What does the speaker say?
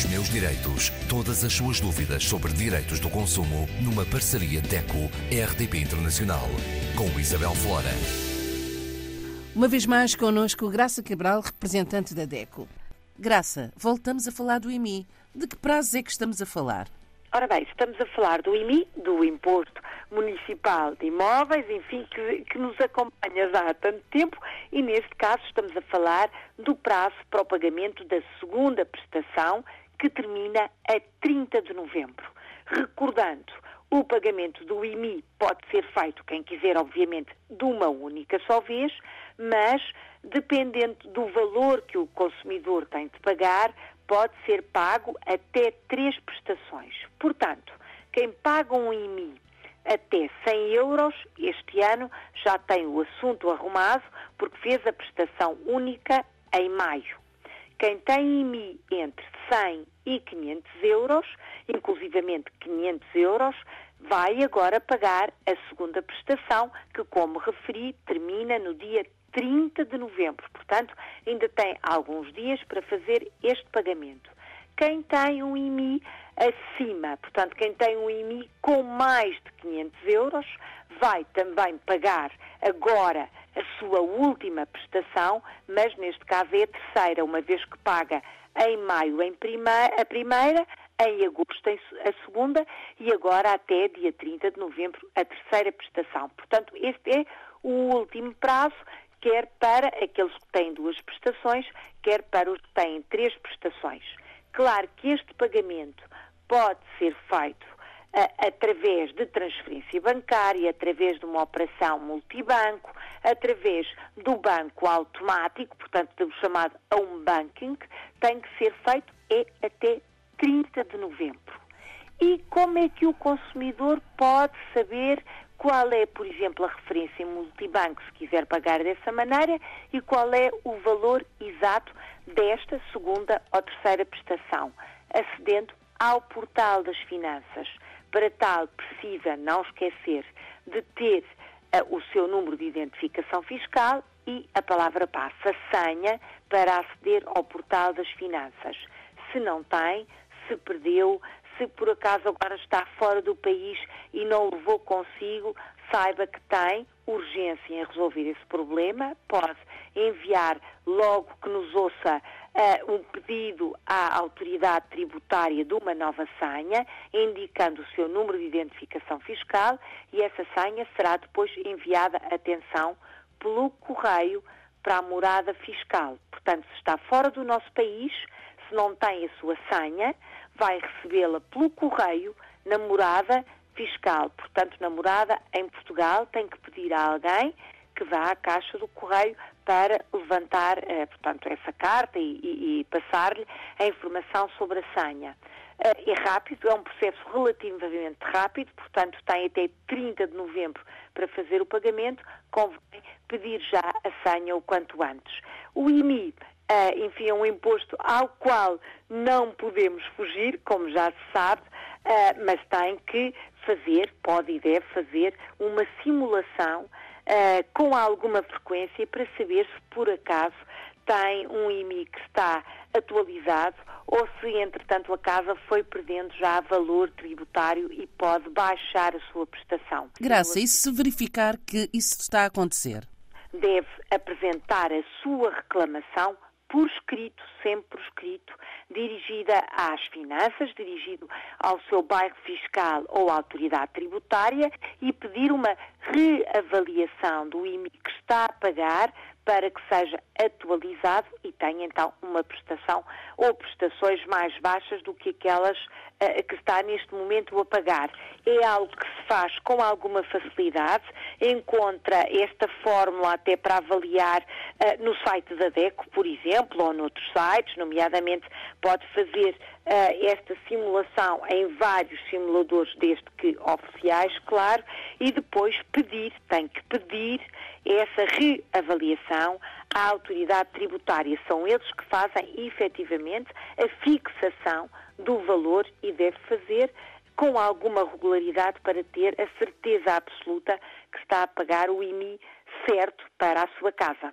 Os meus direitos. Todas as suas dúvidas sobre direitos do consumo numa parceria DECO-RDP Internacional. Com Isabel Flora. Uma vez mais connosco Graça Cabral, representante da DECO. Graça, voltamos a falar do IMI. De que prazo é que estamos a falar? Ora bem, estamos a falar do IMI, do Imposto Municipal de Imóveis, enfim, que, que, nos acompanha já há tanto tempo e neste caso estamos a falar do prazo para o pagamento da segunda prestação que termina a 30 de novembro. Recordando, o pagamento do IMI pode ser feito, quem quiser, obviamente, de uma única só vez, mas dependendo do valor que o consumidor tem de pagar, pode ser pago até três prestações. Portanto, quem paga um IMI até 100 euros, este ano já tem o assunto arrumado, porque fez a prestação única em maio. Quem tem IMI entre 100 e 500 euros, inclusivamente 500 euros, vai agora pagar a segunda prestação, que, como referi, termina no dia 30 de novembro. Portanto, ainda tem alguns dias para fazer este pagamento. Quem tem um IMI acima, portanto, quem tem um IMI com mais de 500 euros, vai também pagar agora a sua última prestação, mas neste caso é a terceira, uma vez que paga em maio em primeira, a primeira, em agosto a segunda e agora até dia 30 de novembro a terceira prestação. Portanto, este é o último prazo quer para aqueles que têm duas prestações, quer para os que têm três prestações. Claro que este pagamento pode ser feito através de transferência bancária, através de uma operação multibanco, através do banco automático, portanto, do chamado home banking, tem que ser feito é até 30 de novembro. E como é que o consumidor pode saber qual é, por exemplo, a referência em multibanco, se quiser pagar dessa maneira, e qual é o valor exato desta segunda ou terceira prestação, acedendo ao portal das finanças. Para tal, precisa não esquecer de ter uh, o seu número de identificação fiscal e a palavra passe, a senha, para aceder ao portal das finanças. Se não tem, se perdeu, se por acaso agora está fora do país e não o levou consigo, saiba que tem urgência em resolver esse problema, pode enviar logo que nos ouça uh, um pedido à autoridade tributária de uma nova senha, indicando o seu número de identificação fiscal e essa senha será depois enviada, atenção, pelo correio para a morada fiscal. Portanto, se está fora do nosso país, se não tem a sua senha, vai recebê-la pelo correio na morada fiscal. Portanto, na morada em Portugal, tem que pedir a alguém que vá à caixa do correio para levantar, eh, portanto, essa carta e, e, e passar-lhe a informação sobre a senha. Eh, é rápido, é um processo relativamente rápido, portanto, tem até 30 de novembro para fazer o pagamento, convém pedir já a senha o quanto antes. O IMI uh, enfim, é um imposto ao qual não podemos fugir, como já se sabe, mas tem que fazer, pode e deve fazer, uma simulação uh, com alguma frequência para saber se por acaso tem um IMI que está atualizado ou se, entretanto, a casa foi perdendo já valor tributário e pode baixar a sua prestação. Graça, e se verificar que isso está a acontecer? Deve apresentar a sua reclamação por escrito, sempre por escrito, dirigida às finanças, dirigido ao seu bairro fiscal ou à autoridade tributária e pedir uma reavaliação do IMI que está a pagar para que seja atualizado e tenha então uma prestação ou prestações mais baixas do que aquelas uh, que está neste momento a pagar. É algo que se faz com alguma facilidade, encontra esta fórmula até para avaliar uh, no site da DECO, por exemplo, ou noutros sites, nomeadamente pode fazer esta simulação em vários simuladores, desde que oficiais, claro, e depois pedir, tem que pedir essa reavaliação à autoridade tributária. São eles que fazem efetivamente a fixação do valor e deve fazer com alguma regularidade para ter a certeza absoluta que está a pagar o IMI certo para a sua casa.